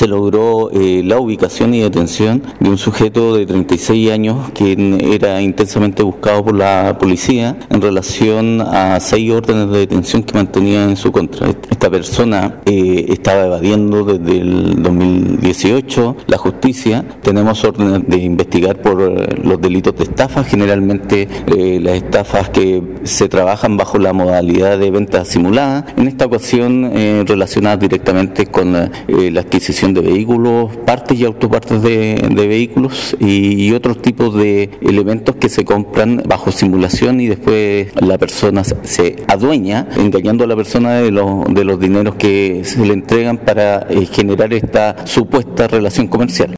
se logró eh, la ubicación y detención de un sujeto de 36 años que era intensamente buscado por la policía en relación a seis órdenes de detención que mantenía en su contra. Esta persona eh, estaba evadiendo desde el 2018 la justicia. Tenemos órdenes de investigar por eh, los delitos de estafa, generalmente las estafas que se trabajan bajo la modalidad de venta simulada. En esta ocasión relacionadas directamente con la adquisición de vehículos, partes y autopartes de, vehículos y, otros tipos de elementos que se compran bajo simulación y después la persona se adueña, engañando a la persona de los, de los dineros que se le entregan para eh, generar esta supuesta relación comercial.